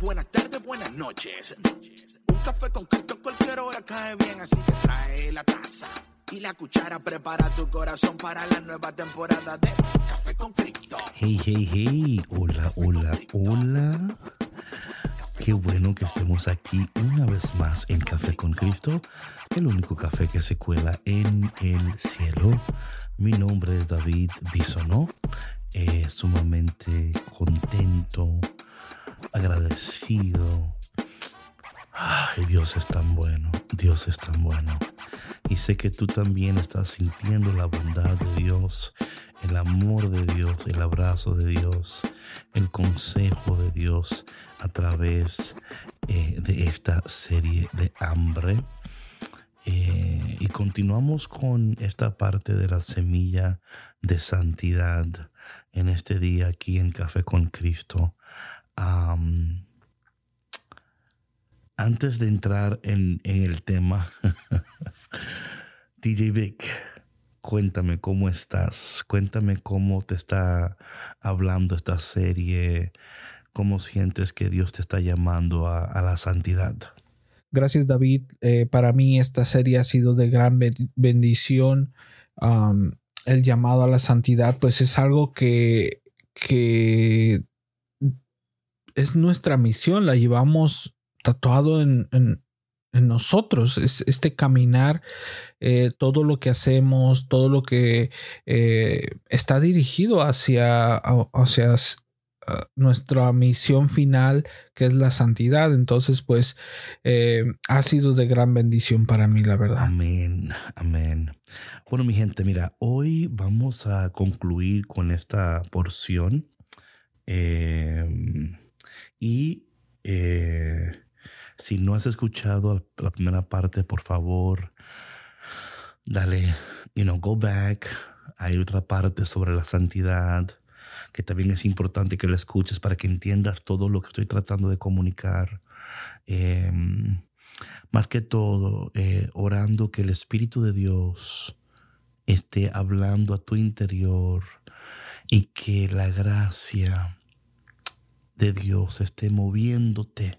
buenas tardes, buenas noches. Un café con Cristo en cualquier hora cae bien, así que trae la taza y la cuchara. Prepara tu corazón para la nueva temporada de Café con Cristo. Hey, hey, hey. Hola, hola, hola. Qué bueno que estemos aquí una vez más en Café con Cristo, el único café que se cuela en el cielo. Mi nombre es David Bisonó, eh, sumamente contento, agradecido. Ay, Dios es tan bueno, Dios es tan bueno. Y sé que tú también estás sintiendo la bondad de Dios, el amor de Dios, el abrazo de Dios, el consejo de Dios a través eh, de esta serie de hambre. Eh, y continuamos con esta parte de la semilla de santidad en este día aquí en Café con Cristo. Antes de entrar en, el tema, DJ Vic, cuéntame cómo estás, cuéntame cómo te está hablando esta serie, cómo sientes que Dios te está llamando a, la santidad. Gracias David, eh, para mí esta serie ha sido de gran bendición. El llamado a la santidad pues es algo que, que es nuestra misión, la llevamos tatuado en, en, nosotros, es este caminar, eh, todo lo que hacemos, todo lo que eh, está dirigido hacia, hacia nuestra misión final, que es la santidad. Entonces, pues, eh, ha sido de gran bendición para mí, la verdad. Amén, amén. Bueno, mi gente, mira, hoy vamos a concluir con esta porción. Y si no has escuchado la primera parte, por favor, dale, you know, go back. Hay otra parte sobre la santidad que también es importante que la escuches para que entiendas todo lo que estoy tratando de comunicar. Em, más que todo, eh, orando que el Espíritu de Dios esté hablando a tu interior y que la gracia de Dios esté moviéndote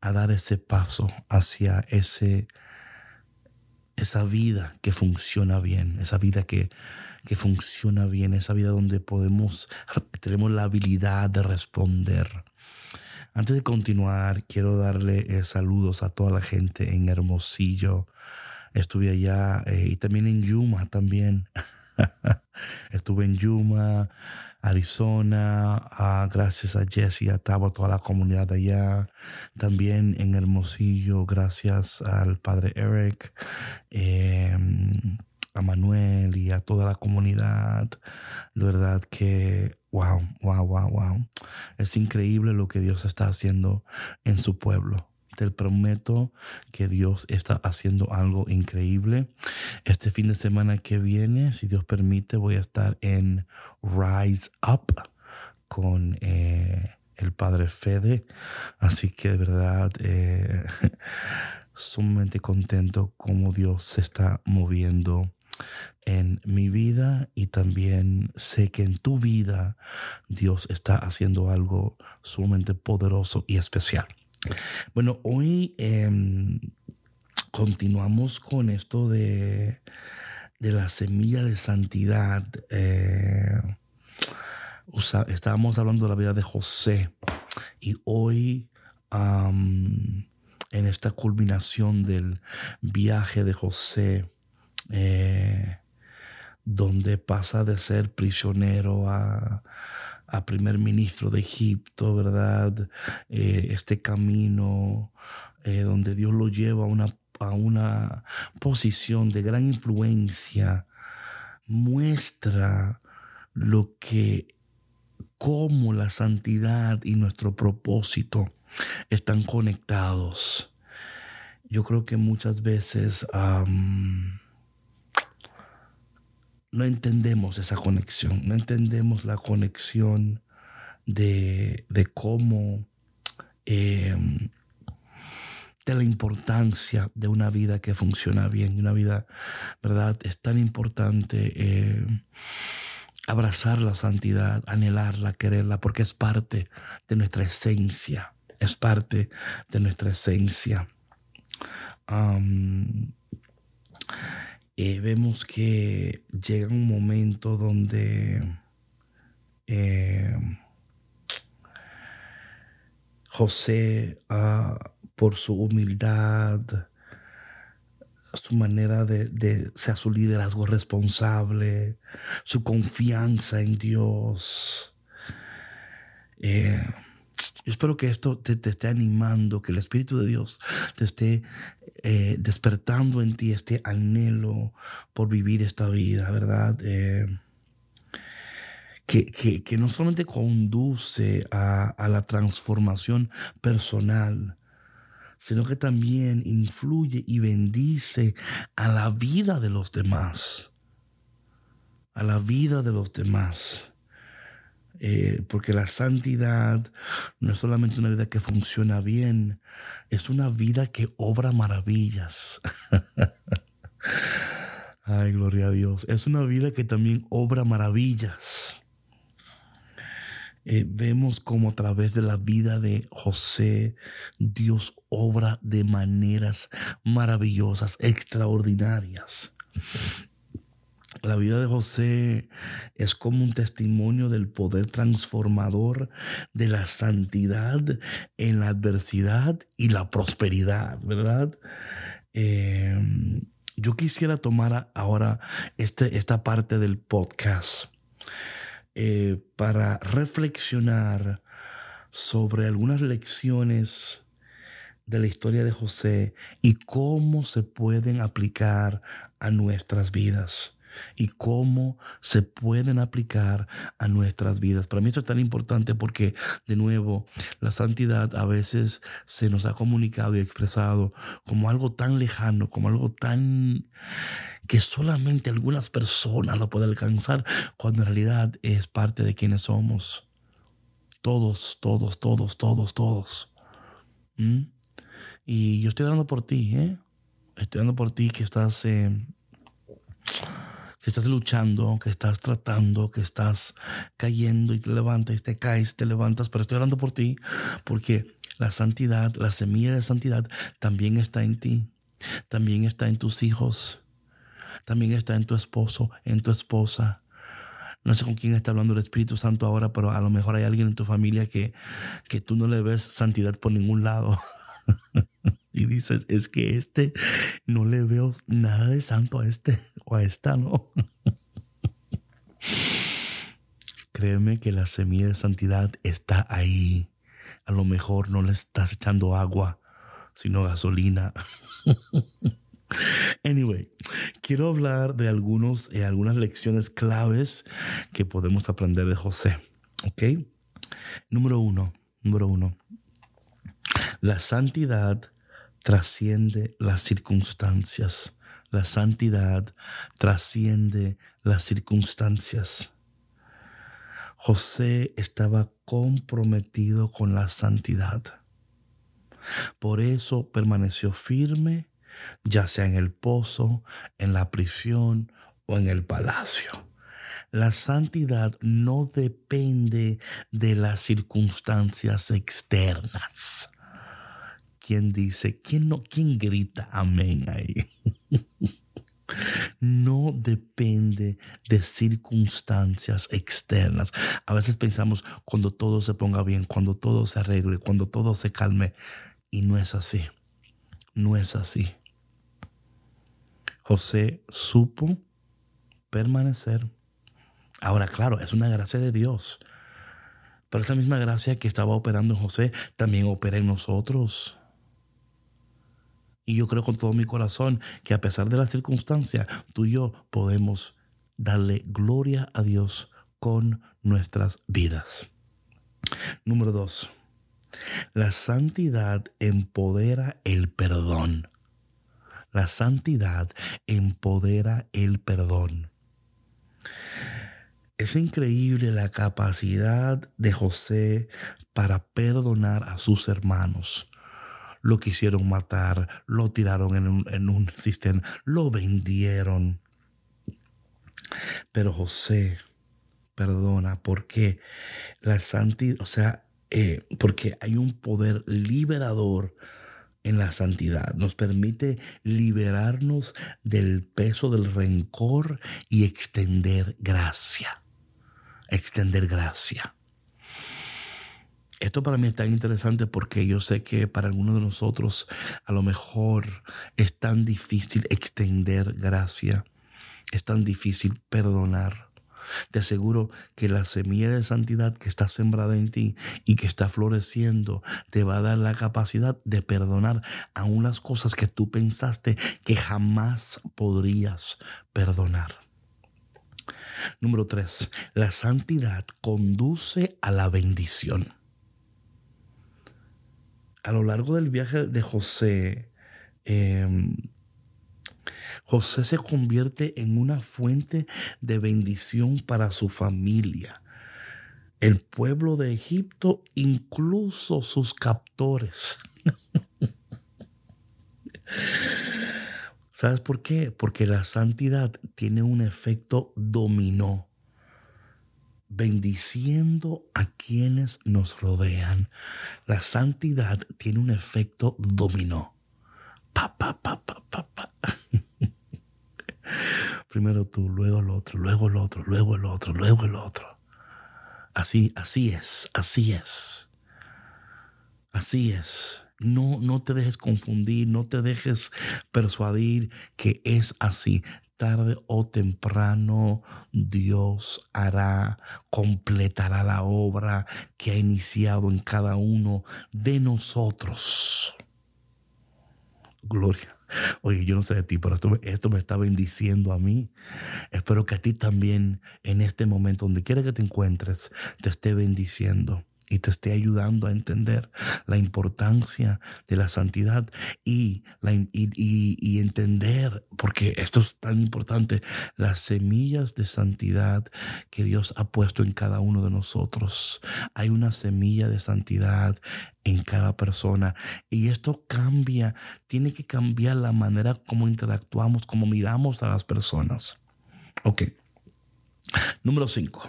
a dar ese paso hacia ese, esa vida que funciona bien, esa vida que, que funciona bien, esa vida donde podemos, tenemos la habilidad de responder. Antes de continuar, quiero darle eh, saludos a toda la gente en Hermosillo. Estuve allá eh, y también en Yuma también. Estuve en Yuma, Arizona, ah, gracias a Jesse, a Tabo, toda la comunidad allá. También en Hermosillo, gracias al padre Eric, em, a Manuel y a toda la comunidad. De verdad que, wow, wow, wow, wow. Es increíble lo que Dios está haciendo en su pueblo. Te prometo que Dios está haciendo algo increíble. Este fin de semana que viene, si Dios permite, voy a estar en Rise Up con eh, el Padre Fede. Así que de verdad, eh, sumamente contento como Dios se está moviendo en mi vida y también sé que en tu vida Dios está haciendo algo sumamente poderoso y especial. Bueno, hoy em, continuamos con esto de, de, la semilla de santidad. Eh, estábamos hablando de la vida de José y hoy en esta culminación del viaje de José, eh, donde pasa de ser prisionero a a primer ministro de Egipto, ¿verdad? Eh, este camino eh, donde Dios lo lleva a una, a una posición de gran influencia, muestra lo que, cómo la santidad y nuestro propósito están conectados. Yo creo que muchas veces no entendemos esa conexión, no entendemos la conexión de, cómo, em, de la importancia de una vida que funciona bien, una vida, ¿verdad? Es tan importante eh, abrazar la santidad, anhelarla, quererla, porque es parte de nuestra esencia. es parte de nuestra esencia. Eh, vemos que llega un momento donde eh, José, ah, por su humildad, su manera de, de, sea su liderazgo responsable, su confianza en Dios. Eh, espero que esto te, esté animando, que el Espíritu de Dios te esté eh, despertando en ti este anhelo por vivir esta vida, ¿verdad? Eh, que, que, no solamente conduce a, a la transformación personal, sino que también influye y bendice a la vida de los demás. A la vida de los demás. Eh, porque la santidad no es solamente una vida que funciona bien, es una vida que obra maravillas. Ay, gloria a Dios. Es una vida que también obra maravillas. Eh, vemos como a través de la vida de José, Dios obra de maneras maravillosas, extraordinarias. La vida de José es como un testimonio del poder transformador de la santidad en la adversidad y la prosperidad, ¿verdad? Em, yo quisiera tomar ahora este, esta parte del podcast eh, para reflexionar sobre algunas lecciones de la historia de José y cómo se pueden aplicar a nuestras vidas y cómo se pueden aplicar a nuestras vidas. Para mí esto es tan importante porque, de nuevo, la santidad a veces se nos ha comunicado y expresado como algo tan lejano, como algo tan que solamente algunas personas lo pueden alcanzar, cuando en realidad es parte de quienes somos. Todos, todos, todos, todos, todos. ¿Mm? Y yo estoy dando por ti, ¿eh? Estoy dando por ti que estás, eh, que estás luchando, que estás tratando, que estás cayendo y te levantas te caes, te levantas, pero estoy orando por ti porque la santidad, la semilla de santidad también está en ti, también está en tus hijos, también está en tu esposo, en tu esposa. No sé con quién está hablando el Espíritu Santo ahora, pero a lo mejor hay alguien en tu familia que, que tú no le ves santidad por ningún lado. y dices, es que este no le veo nada de santo a este o a esta, ¿no? Créeme que la semilla de santidad está ahí. A lo mejor no le estás echando agua, sino gasolina. Anyway, quiero hablar de algunos, eh, algunas lecciones claves que podemos aprender de José. ¿Ok? Número uno, número uno. La santidad trasciende las circunstancias. La santidad trasciende las circunstancias. José estaba comprometido con la santidad. Por eso permaneció firme ya sea en el pozo, en la prisión o en el palacio. La santidad no depende de las circunstancias externas. ¿Quién dice? ¿Quién no? ¿Quién grita amén ahí? No depende de circunstancias externas. A veces pensamos cuando todo se ponga bien, cuando todo se arregle, cuando todo se calme. Y no es así. No es así. José supo permanecer. Ahora, claro, es una gracia de Dios. Pero esa misma gracia que estaba operando en José también opera en nosotros. Y yo creo con todo mi corazón que a pesar de las circunstancias, tú y yo podemos darle gloria a Dios con nuestras vidas. Número dos, la santidad empodera el perdón. La santidad empodera el perdón. Es increíble la capacidad de José para perdonar a sus hermanos. Lo quisieron matar, lo tiraron en un, en un cisterna, lo vendieron. Pero José perdona porque la santidad, o sea, eh, porque hay un poder liberador en la santidad. Nos permite liberarnos del peso del rencor y extender gracia. Extender gracia. Esto para mí es tan interesante porque yo sé que para algunos de nosotros a lo mejor es tan difícil extender gracia, es tan difícil perdonar. Te aseguro que la semilla de santidad que está sembrada en ti y que está floreciendo te va a dar la capacidad de perdonar aún las cosas que tú pensaste que jamás podrías perdonar. Número tres, la santidad conduce a la bendición a lo largo del viaje de José, em, José se convierte en una fuente de bendición para su familia, el pueblo de Egipto, incluso sus captores. ¿Sabes por qué? Porque la santidad tiene un efecto dominó bendiciendo a quienes nos rodean. La santidad tiene un efecto dominó. Pa, pa, pa. Primero tú, luego el otro, luego el otro, luego el otro, luego el otro. Así, así es, así es. Así es. No, no te dejes confundir, no te dejes persuadir que es así tarde o temprano Dios hará, completará la obra que ha iniciado en cada uno de nosotros. Gloria. Oye, yo no sé de ti, pero esto, esto, me está bendiciendo a mí. Espero que a ti también, en este momento, donde quiera que te encuentres, te esté bendiciendo y te esté ayudando a entender la importancia de la santidad y, la, y, entender, porque esto es tan importante, las semillas de santidad que Dios ha puesto en cada uno de nosotros. Hay una semilla de santidad en cada persona y esto cambia, tiene que cambiar la manera como interactuamos, como miramos a las personas. Ok. Número cinco.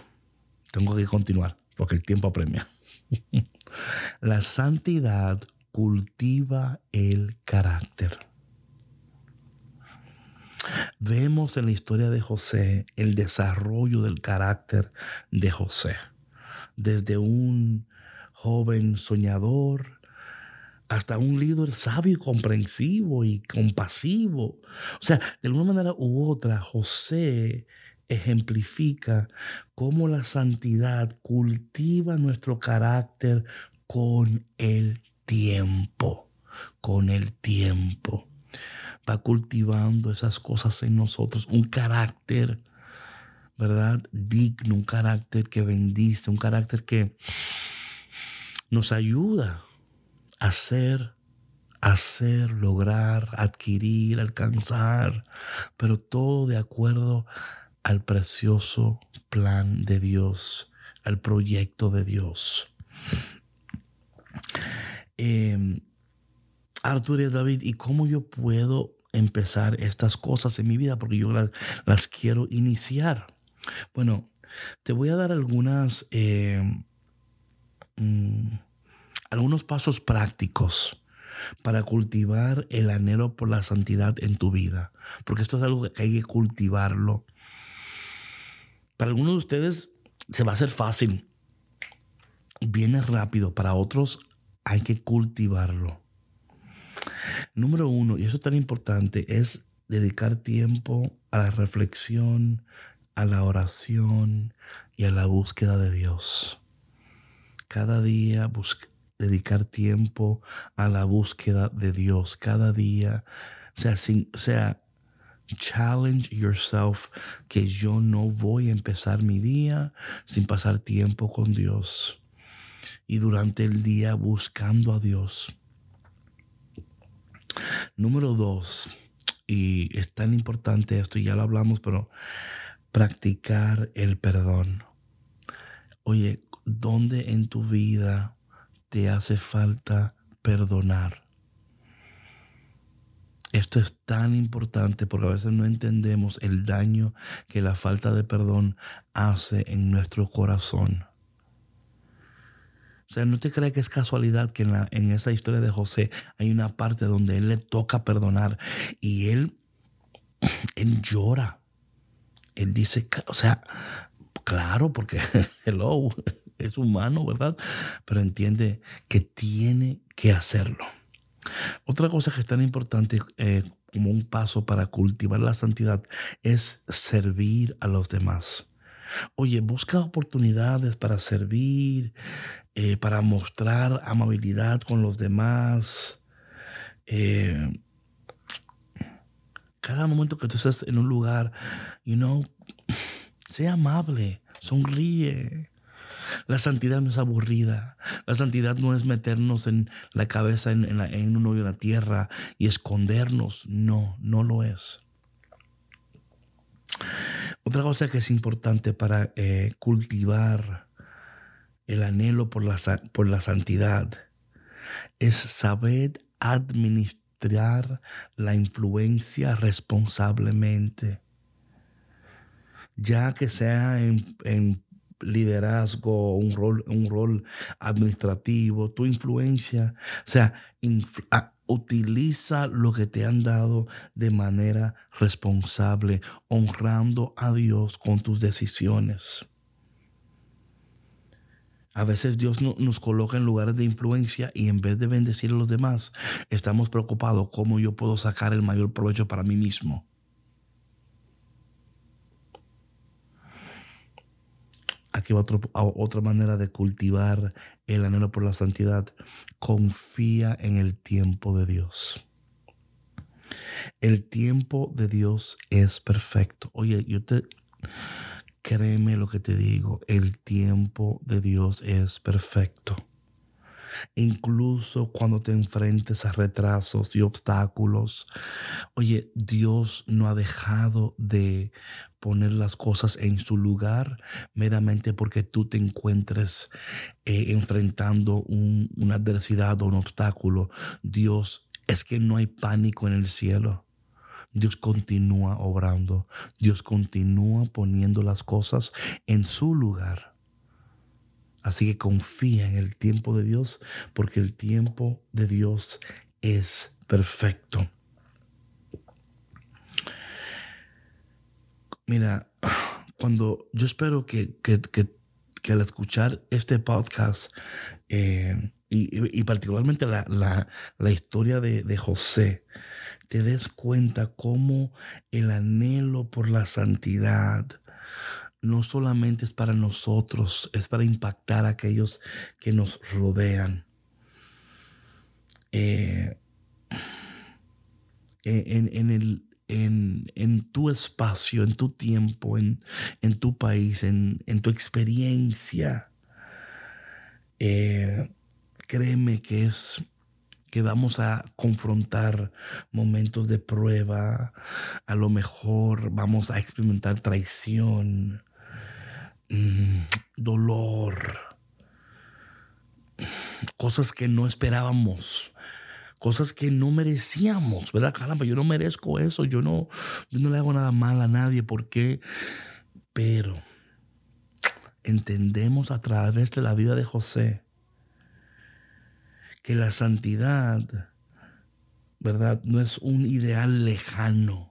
Tengo que continuar porque el tiempo apremia. La santidad cultiva el carácter. Vemos en la historia de José el desarrollo del carácter de José. Desde un joven soñador hasta un líder sabio comprensivo y compasivo. O sea, de alguna manera u otra, José ejemplifica cómo la santidad cultiva nuestro carácter con el tiempo, con el tiempo. Va cultivando esas cosas en nosotros, un carácter, ¿verdad? Digno, un carácter que bendice, un carácter que nos ayuda a ser hacer, lograr, adquirir, alcanzar, pero todo de acuerdo al precioso plan de Dios, al proyecto de Dios. Eh, Arturo y David, ¿y cómo yo puedo empezar estas cosas en mi vida? Porque yo las, quiero iniciar. Bueno, te voy a dar algunas, em, mm, algunos pasos prácticos para cultivar el anhelo por la santidad en tu vida. Porque esto es algo que hay que cultivarlo para algunos de ustedes se va a hacer fácil, viene rápido, para otros hay que cultivarlo. Número uno, y eso es tan importante, es dedicar tiempo a la reflexión, a la oración y a la búsqueda de Dios. Cada día dedicar tiempo a la búsqueda de Dios. Cada día, sea, sin, sea challenge yourself que yo no voy a empezar mi día sin pasar tiempo con Dios y durante el día buscando a Dios. Número dos, y es tan importante esto, ya lo hablamos, pero practicar el perdón. Oye, ¿dónde en tu vida te hace falta perdonar? Esto es tan importante porque a veces no entendemos el daño que la falta de perdón hace en nuestro corazón. O sea, no te crees que es casualidad que en, esa historia de José hay una parte donde él le toca perdonar y él, él llora. Él dice, o sea, claro, porque hello, es humano, ¿verdad? Pero entiende que tiene que hacerlo. Otra cosa que es tan importante eh, como un paso para cultivar la santidad es servir a los demás. Oye, busca oportunidades para servir, eh, para mostrar amabilidad con los demás. Eh, cada momento que tú estés en un lugar, you know, sea amable, sonríe. La santidad no es aburrida. La santidad no es meternos en la cabeza en, en un hoyo de la tierra y escondernos. No, no lo es. Otra cosa que es importante para eh, cultivar el anhelo por la, por la santidad es saber administrar la influencia responsablemente. Ya que sea en, liderazgo, un rol, un rol administrativo, tu influencia, o sea, utiliza lo que te han dado de manera responsable, honrando a Dios con tus decisiones. A veces Dios nos coloca en lugares de influencia y en vez de bendecir a los demás, estamos preocupados cómo yo puedo sacar el mayor provecho para mí mismo. Aquí va otra manera de cultivar el anhelo por la santidad. Confía en el tiempo de Dios. El tiempo de Dios es perfecto. Oye, yo te... Créeme lo que te digo, el tiempo de Dios es perfecto. Incluso cuando te enfrentes a retrasos y obstáculos, oye, Dios no ha dejado de poner las cosas en su lugar meramente porque tú te encuentres eh, enfrentando una adversidad o un obstáculo. Dios, es que no hay pánico en el cielo. Dios continúa obrando. Dios continúa poniendo las cosas en su lugar. Así que confía en el tiempo de Dios porque el tiempo de Dios es perfecto. Mira, cuando yo espero que, al escuchar este podcast eh, y, particularmente la, historia de, de, José, te des cuenta cómo el anhelo por la santidad no solamente es para nosotros, es para impactar a aquellos que nos rodean. Eh, en, el, en, tu espacio, en tu tiempo, en, tu país, en, tu experiencia. Eh, créeme que es que vamos a confrontar momentos de prueba, a lo mejor vamos a experimentar traición, dolor, cosas que no esperábamos cosas que no merecíamos, ¿verdad? Caramba, yo no merezco eso, yo no, yo no le hago nada mal a nadie, ¿por qué? Pero entendemos a través de la vida de José que la santidad, ¿verdad? No es un ideal lejano,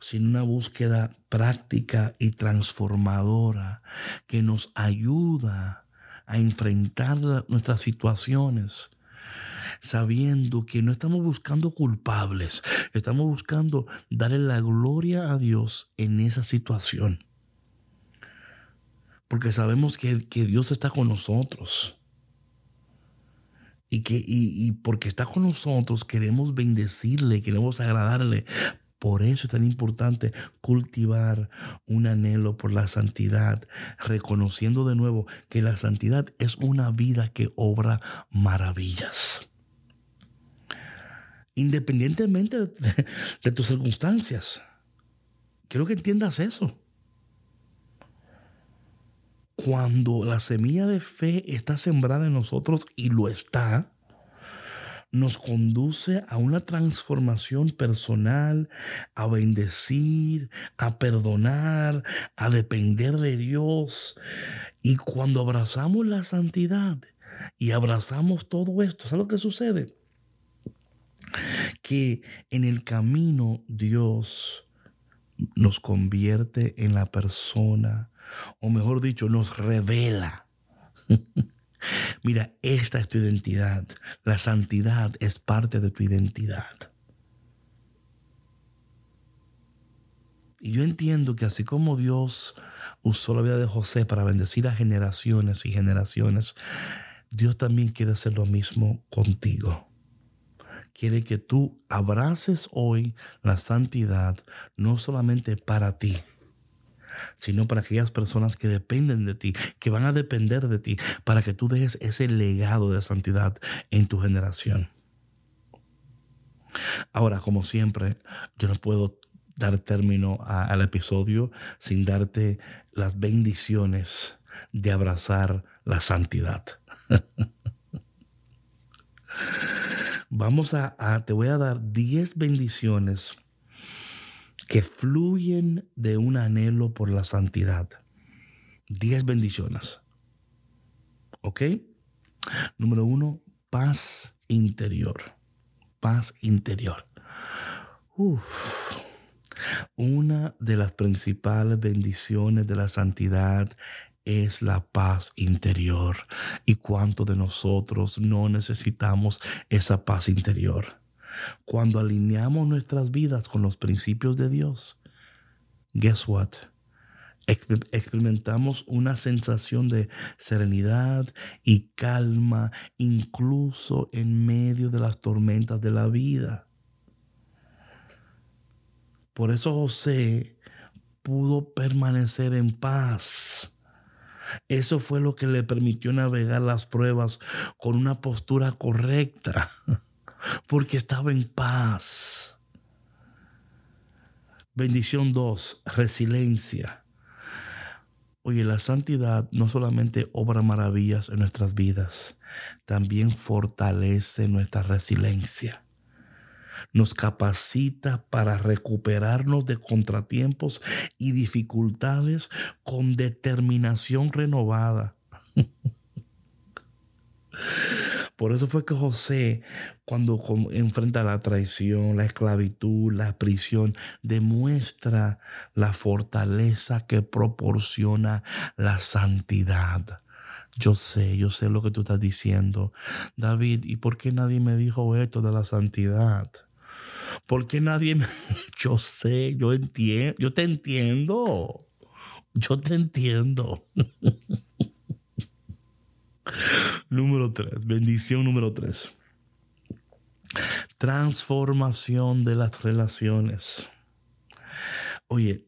sino una búsqueda práctica y transformadora que nos ayuda a enfrentar nuestras situaciones sabiendo que no estamos buscando culpables, estamos buscando darle la gloria a Dios en esa situación. Porque sabemos que, que Dios está con nosotros. Y, que, y, y porque está con nosotros queremos bendecirle, queremos agradarle. Por eso es tan importante cultivar un anhelo por la santidad, reconociendo de nuevo que la santidad es una vida que obra maravillas. Independientemente de, tus circunstancias. Quiero que entiendas eso. Cuando la semilla de fe está sembrada en nosotros y lo está, nos conduce a una transformación personal, a bendecir, a perdonar, a depender de Dios. Y cuando abrazamos la santidad y abrazamos todo esto, ¿sabes lo que sucede? Que en el camino Dios nos convierte en la persona, o mejor dicho, nos revela. Mira, esta es tu identidad. La santidad es parte de tu identidad. Y yo entiendo que así como Dios usó la vida de José para bendecir a generaciones y generaciones, Dios también quiere hacer lo mismo contigo. Quiere que tú abraces hoy la santidad, no solamente para ti, sino para aquellas personas que dependen de ti, que van a depender de ti, para que tú dejes ese legado de santidad en tu generación. Ahora, como siempre, yo no puedo dar término al episodio sin darte las bendiciones de abrazar la santidad. Vamos a, te voy a dar 10 bendiciones que fluyen de un anhelo por la santidad. 10 bendiciones. ¿Ok? Número uno, paz interior. Paz interior. Uf. Una de las principales bendiciones de la santidad es la paz interior. ¿Y cuánto de nosotros no necesitamos esa paz interior? Cuando alineamos nuestras vidas con los principios de Dios, guess what? experimentamos una sensación de serenidad y calma incluso en medio de las tormentas de la vida. Por eso José pudo permanecer en paz. Eso fue lo que le permitió navegar las pruebas con una postura correcta, porque estaba en paz. Bendición 2, resiliencia. Oye, la santidad no solamente obra maravillas en nuestras vidas, también fortalece nuestra resiliencia nos capacita para recuperarnos de contratiempos y dificultades con determinación renovada. Por eso fue que José, cuando enfrenta la traición, la esclavitud, la prisión, demuestra la fortaleza que proporciona la santidad. Yo sé, yo sé lo que tú estás diciendo. David, ¿y por qué nadie me dijo esto de la santidad? Porque nadie me... Yo sé, yo entiendo, yo te entiendo. Yo te entiendo. número tres, bendición número tres. Transformación de las relaciones. Oye,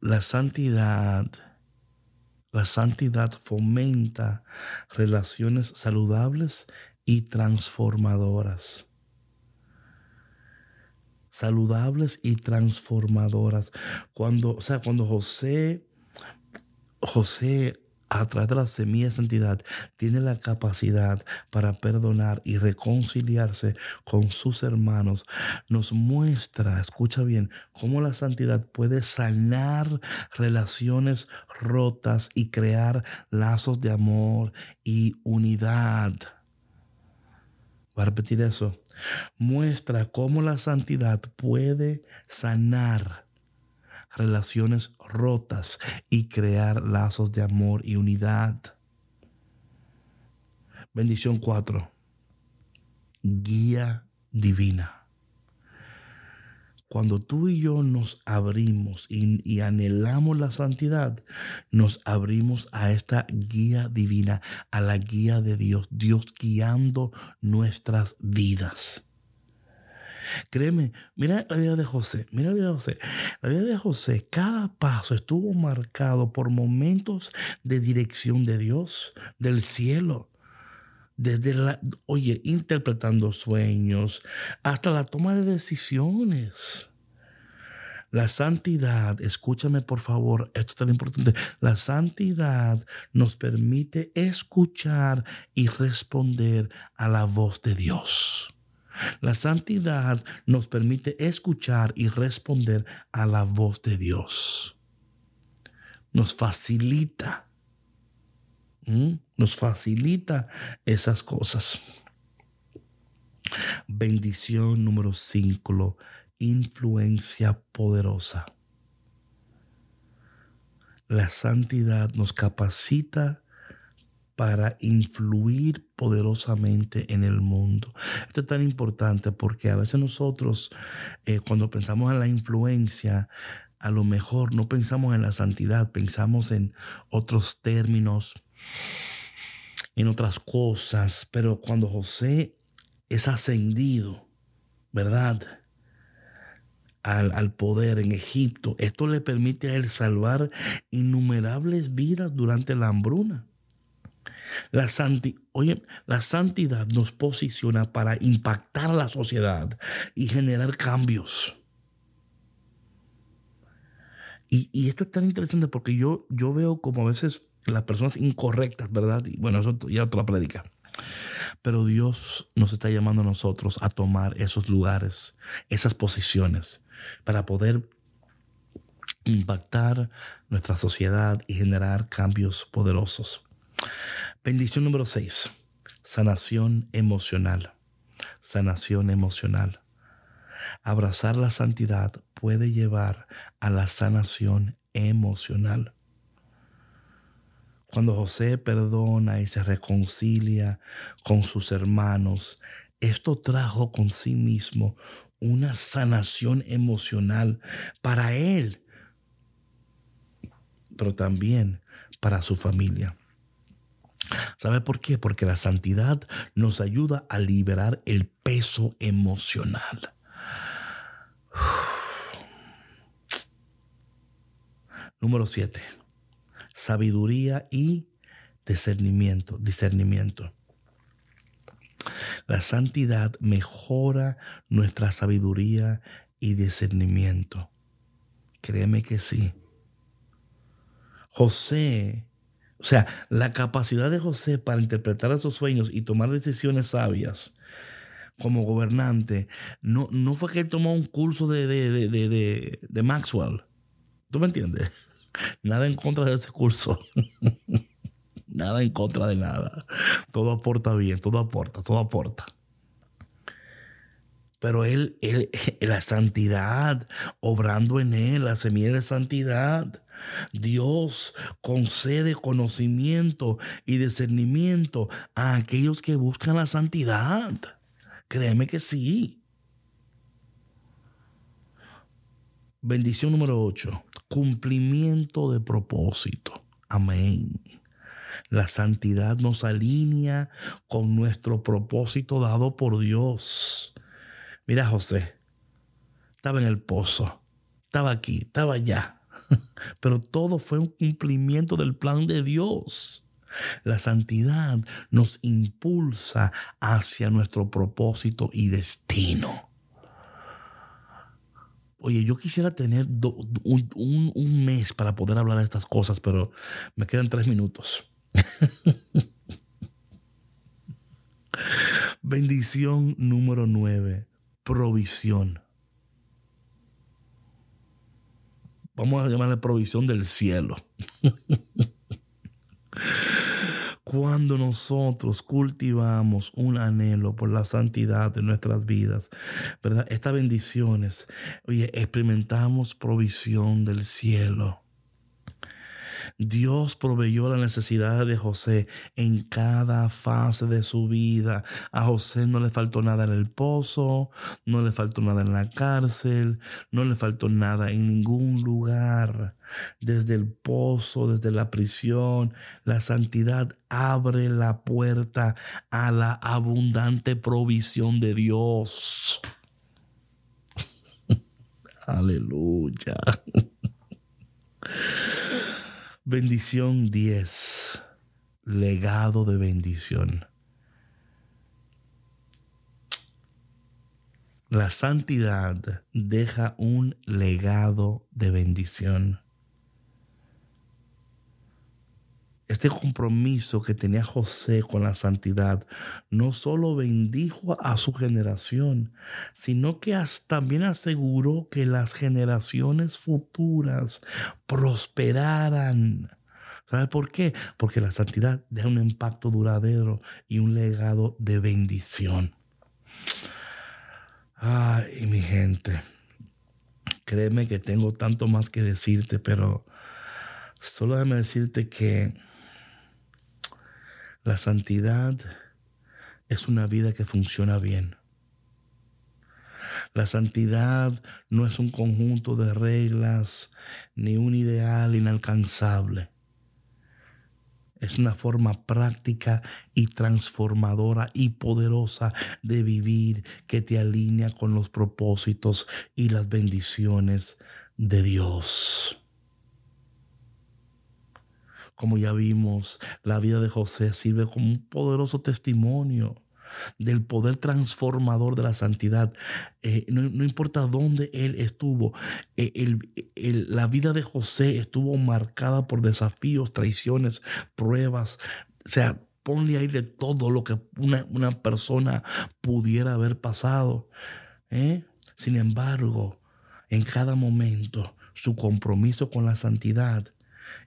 la santidad, la santidad fomenta relaciones saludables y transformadoras saludables y transformadoras. Cuando, o sea, cuando José, José a través de la semilla de santidad, tiene la capacidad para perdonar y reconciliarse con sus hermanos, nos muestra, escucha bien, cómo la santidad puede sanar relaciones rotas y crear lazos de amor y unidad. Voy a repetir eso muestra cómo la santidad puede sanar relaciones rotas y crear lazos de amor y unidad. Bendición 4. Guía divina. Cuando tú y yo nos abrimos y, anhelamos la santidad, nos abrimos a esta guía divina, a la guía de Dios, Dios guiando nuestras vidas. Créeme, mira la vida de José, mira la vida de José. La vida de José, cada paso estuvo marcado por momentos de dirección de Dios, del cielo desde la, oye, interpretando sueños, hasta la toma de decisiones. La santidad, escúchame por favor, esto es tan importante, la santidad nos permite escuchar y responder a la voz de Dios. La santidad nos permite escuchar y responder a la voz de Dios. Nos facilita Nos facilita esas cosas. Bendición número 5, influencia poderosa. La santidad nos capacita para influir poderosamente en el mundo. Esto es tan importante porque a veces nosotros, eh, cuando pensamos en la influencia, a lo mejor no pensamos en la santidad, pensamos en otros términos, en otras cosas, pero cuando José es ascendido, ¿verdad? Al, al, poder en Egipto. Esto le permite a él salvar innumerables vidas durante la hambruna. La, Oye, la santidad nos posiciona para impactar la sociedad y generar cambios. Y, y, esto es tan interesante porque yo, yo veo como a veces las personas incorrectas, ¿verdad? Y bueno, eso ya otra predica. Pero Dios nos está llamando a nosotros a tomar esos lugares, esas posiciones, para poder impactar nuestra sociedad y generar cambios poderosos. Bendición número 6. Sanación emocional. Sanación emocional. Abrazar la santidad puede llevar a la sanación emocional. Cuando José perdona y se reconcilia con sus hermanos, esto trajo con sí mismo una sanación emocional para él, pero también para su familia. ¿Sabe por qué? Porque la santidad nos ayuda a liberar el peso emocional. Número 7. Sabiduría y discernimiento. Discernimiento. La santidad mejora nuestra sabiduría y discernimiento. Créeme que sí. José o sea, la capacidad de José para interpretar esos sueños y tomar decisiones sabias como gobernante, no, no fue que él tomó un curso de, de, de Maxwell. ¿Tú me entiendes? Nada en contra de ese curso. nada en contra de nada. Todo aporta bien, todo aporta, todo aporta. Pero él, él, la santidad, obrando en él, la semilla de santidad. Dios concede conocimiento y discernimiento a aquellos que buscan la santidad. Créeme que sí. Bendición número 8. Cumplimiento de propósito. Amén. La santidad nos alinea con nuestro propósito dado por Dios. Mira, José, estaba en el pozo, estaba aquí, estaba allá Pero todo fue un cumplimiento del plan de Dios. La santidad nos impulsa hacia nuestro propósito y destino. Oye, yo quisiera tener un, mes para poder hablar de estas cosas, pero me quedan tres minutos. Bendición número nueve, provisión. Vamos a llamarle provisión del cielo. Cuando nosotros cultivamos un anhelo por la santidad de nuestras vidas, ¿verdad? Estas bendiciones, oye, experimentamos provisión del cielo. Dios proveyó la necesidad de José en cada fase de su vida. A José no le faltó nada en el pozo, no le faltó nada en la cárcel, no le faltó nada en ningún lugar. Desde el pozo, desde la prisión, la santidad abre la puerta a la abundante provisión de Dios. Aleluya. Bendición 10. Legado de bendición. La santidad deja un legado de bendición. Este compromiso que tenía José con la santidad no solo bendijo a su generación, sino que también aseguró que las generaciones futuras prosperaran. ¿Sabes por qué? Porque la santidad deja un impacto duradero y un legado de bendición. Ay, mi gente. Créeme que tengo tanto más que decirte, pero solo déjame decirte que la santidad es una vida que funciona bien. La santidad no es un conjunto de reglas ni un ideal inalcanzable. Es una forma práctica y transformadora y poderosa de vivir que te alinea con los propósitos y las bendiciones de Dios. Como ya vimos, la vida de José sirve como un poderoso testimonio del poder transformador de la santidad. Eh, no, importa dónde él estuvo, eh, la vida de José estuvo marcada por desafíos, traiciones, pruebas. O sea, ponle ahí de todo lo que una, persona pudiera haber pasado. ¿eh? Sin embargo, en cada momento, su compromiso con la santidad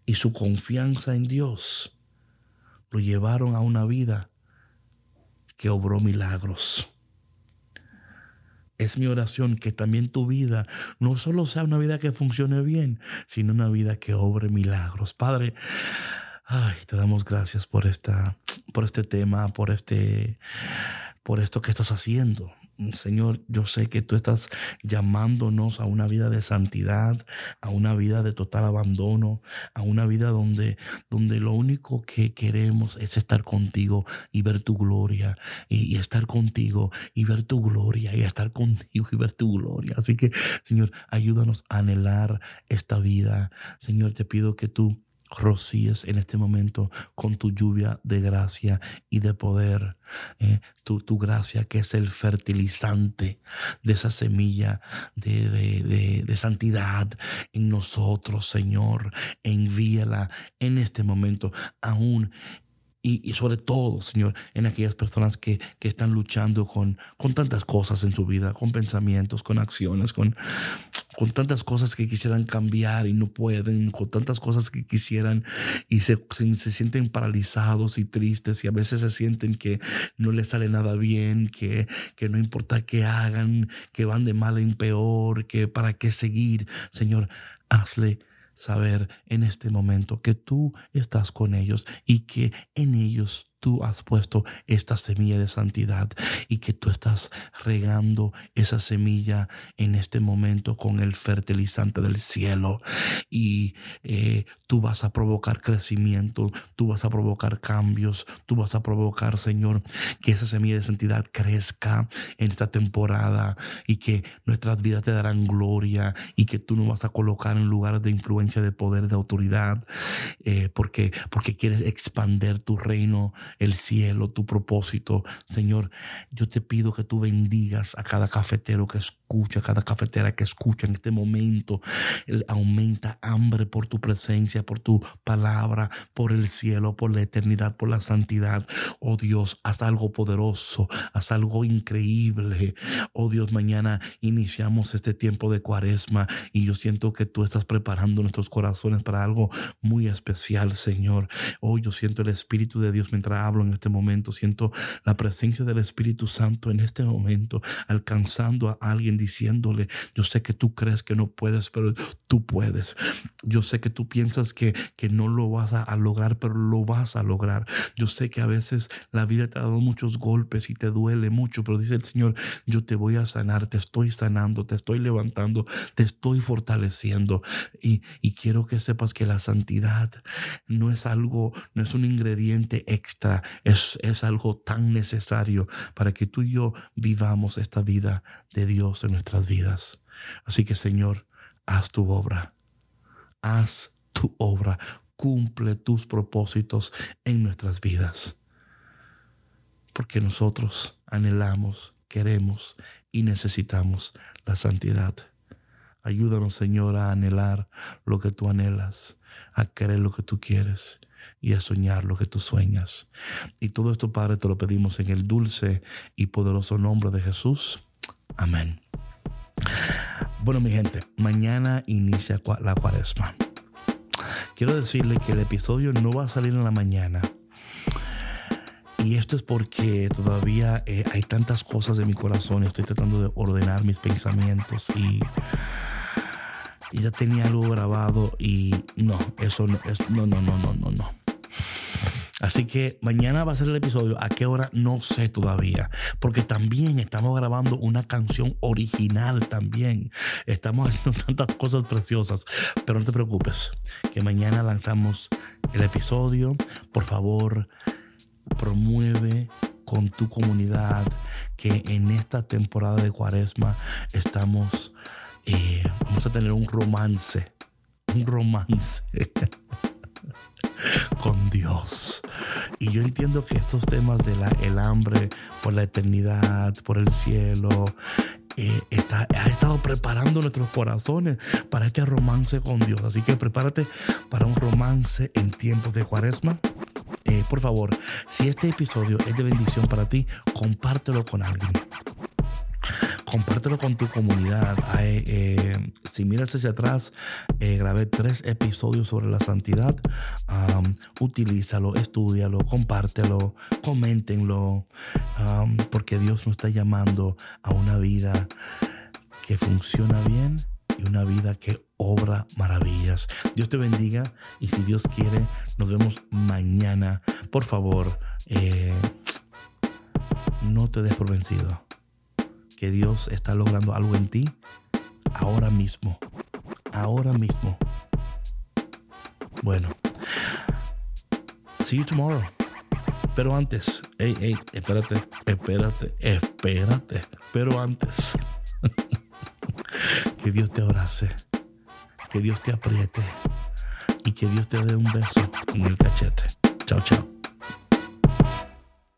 y su confianza en Dios lo llevaron a una vida que obró milagros. Es mi oración que también tu vida no solo sea una vida que funcione bien, sino una vida que obre milagros. Padre, ay, te damos gracias por esta por este tema, por este por esto que estás haciendo. Señor, yo sé que tú estás llamándonos a una vida de santidad, a una vida de total abandono, a una vida donde, donde lo único que queremos es estar contigo y ver tu gloria, y, estar contigo y ver tu gloria, y estar contigo y ver tu gloria. Así que, Señor, ayúdanos a anhelar esta vida. Señor, te pido que tú rocíes en este momento con tu lluvia de gracia y de poder. Eh, tu, tu, gracia que es el fertilizante de esa semilla de, de, de, santidad en nosotros, Señor. Envíala en este momento, aún y, sobre todo, Señor, en aquellas personas que, que están luchando con, con tantas cosas en su vida, con pensamientos, con acciones, con, con tantas cosas que quisieran cambiar y no pueden, con tantas cosas que quisieran y se, se, sienten paralizados y tristes y a veces se sienten que no les sale nada bien, que, que no importa qué hagan, que van de mal en peor, que para qué seguir. Señor, hazle saber en este momento que tú estás con ellos y que en ellos tú has puesto esta semilla de santidad y que tú estás regando esa semilla en este momento con el fertilizante del cielo. Y eh, tú vas a provocar crecimiento, tú vas a provocar cambios, tú vas a provocar, Señor, que esa semilla de santidad crezca en esta temporada y que nuestras vidas te darán gloria y que tú nos vas a colocar en lugares de influencia, de poder, de autoridad, eh, porque, porque quieres expander tu reino el cielo, tu propósito. Señor, yo te pido que tú bendigas a cada cafetero que escucha, a cada cafetera que escucha en este momento. aumenta hambre por tu presencia, por tu palabra, por el cielo, por la eternidad, por la santidad. Oh Dios, haz algo poderoso, haz algo increíble. Oh Dios, mañana iniciamos este tiempo de cuaresma y yo siento que tú estás preparando nuestros corazones para algo muy especial, Señor. Oh, yo siento el Espíritu de Dios mientras hablo en este momento. Siento la presencia del Espíritu Santo en este momento, alcanzando a alguien diciéndole, yo sé que tú crees que no puedes, pero tú puedes. Yo sé que tú piensas que, que no lo vas a, lograr, pero lo vas a lograr. Yo sé que a veces la vida te ha dado muchos golpes y te duele mucho, pero dice el Señor, yo te voy a sanar, te estoy sanando, te estoy levantando, te estoy fortaleciendo. Y, y quiero que sepas que la santidad no es algo, no es un ingrediente extra, es, algo tan necesario para que tú y yo vivamos esta vida de Dios en nuestras vidas. Así que Señor, haz tu obra, haz tu obra, cumple tus propósitos en nuestras vidas. Porque nosotros anhelamos, queremos y necesitamos la santidad. Ayúdanos, Señor, a anhelar lo que tú anhelas, a querer lo que tú quieres y a soñar lo que tú sueñas. Y todo esto, Padre, te lo pedimos en el dulce y poderoso nombre de Jesús. Amén. Bueno, mi gente, mañana inicia la cuaresma. quiero decirle que el episodio no va a salir en la mañana. Y esto es porque todavía eh, hay tantas cosas en mi corazón. Estoy tratando de ordenar mis pensamientos y, y ya tenía algo grabado y no, eso no, es, no, no, no, no, no, no. Así que mañana va a ser el episodio. ¿A qué hora? No sé todavía. Porque también estamos grabando una canción original también. Estamos haciendo tantas cosas preciosas. Pero no te preocupes. Que mañana lanzamos el episodio. Por favor, promueve con tu comunidad que en esta temporada de cuaresma estamos... Eh, vamos a tener un romance. Un romance. con Dios. Y yo entiendo que estos temas de la, el hambre por la eternidad, por el cielo, eh, está, ha estado preparando nuestros corazones para este romance con Dios. Así que prepárate para un romance en tiempos de cuaresma. Eh, por favor, si este episodio es de bendición para ti, compártelo con alguien compártelo con tu comunidad. Eh, si miras hacia atrás, eh, grabé tres episodios sobre la santidad. utilízalo, estudialo, compártelo, coméntenlo, porque Dios nos está llamando a una vida que funciona bien y una vida que obra maravillas. Dios te bendiga y si Dios quiere, nos vemos mañana. Por favor, eh, no te des por vencido que Dios está logrando algo en ti ahora mismo. Ahora mismo. Bueno. See you tomorrow. Pero antes, hey, hey, espérate, espérate, espérate. Pero antes, que Dios te abrace, que Dios te apriete y que Dios te dé un beso en el cachete. Chao, chao.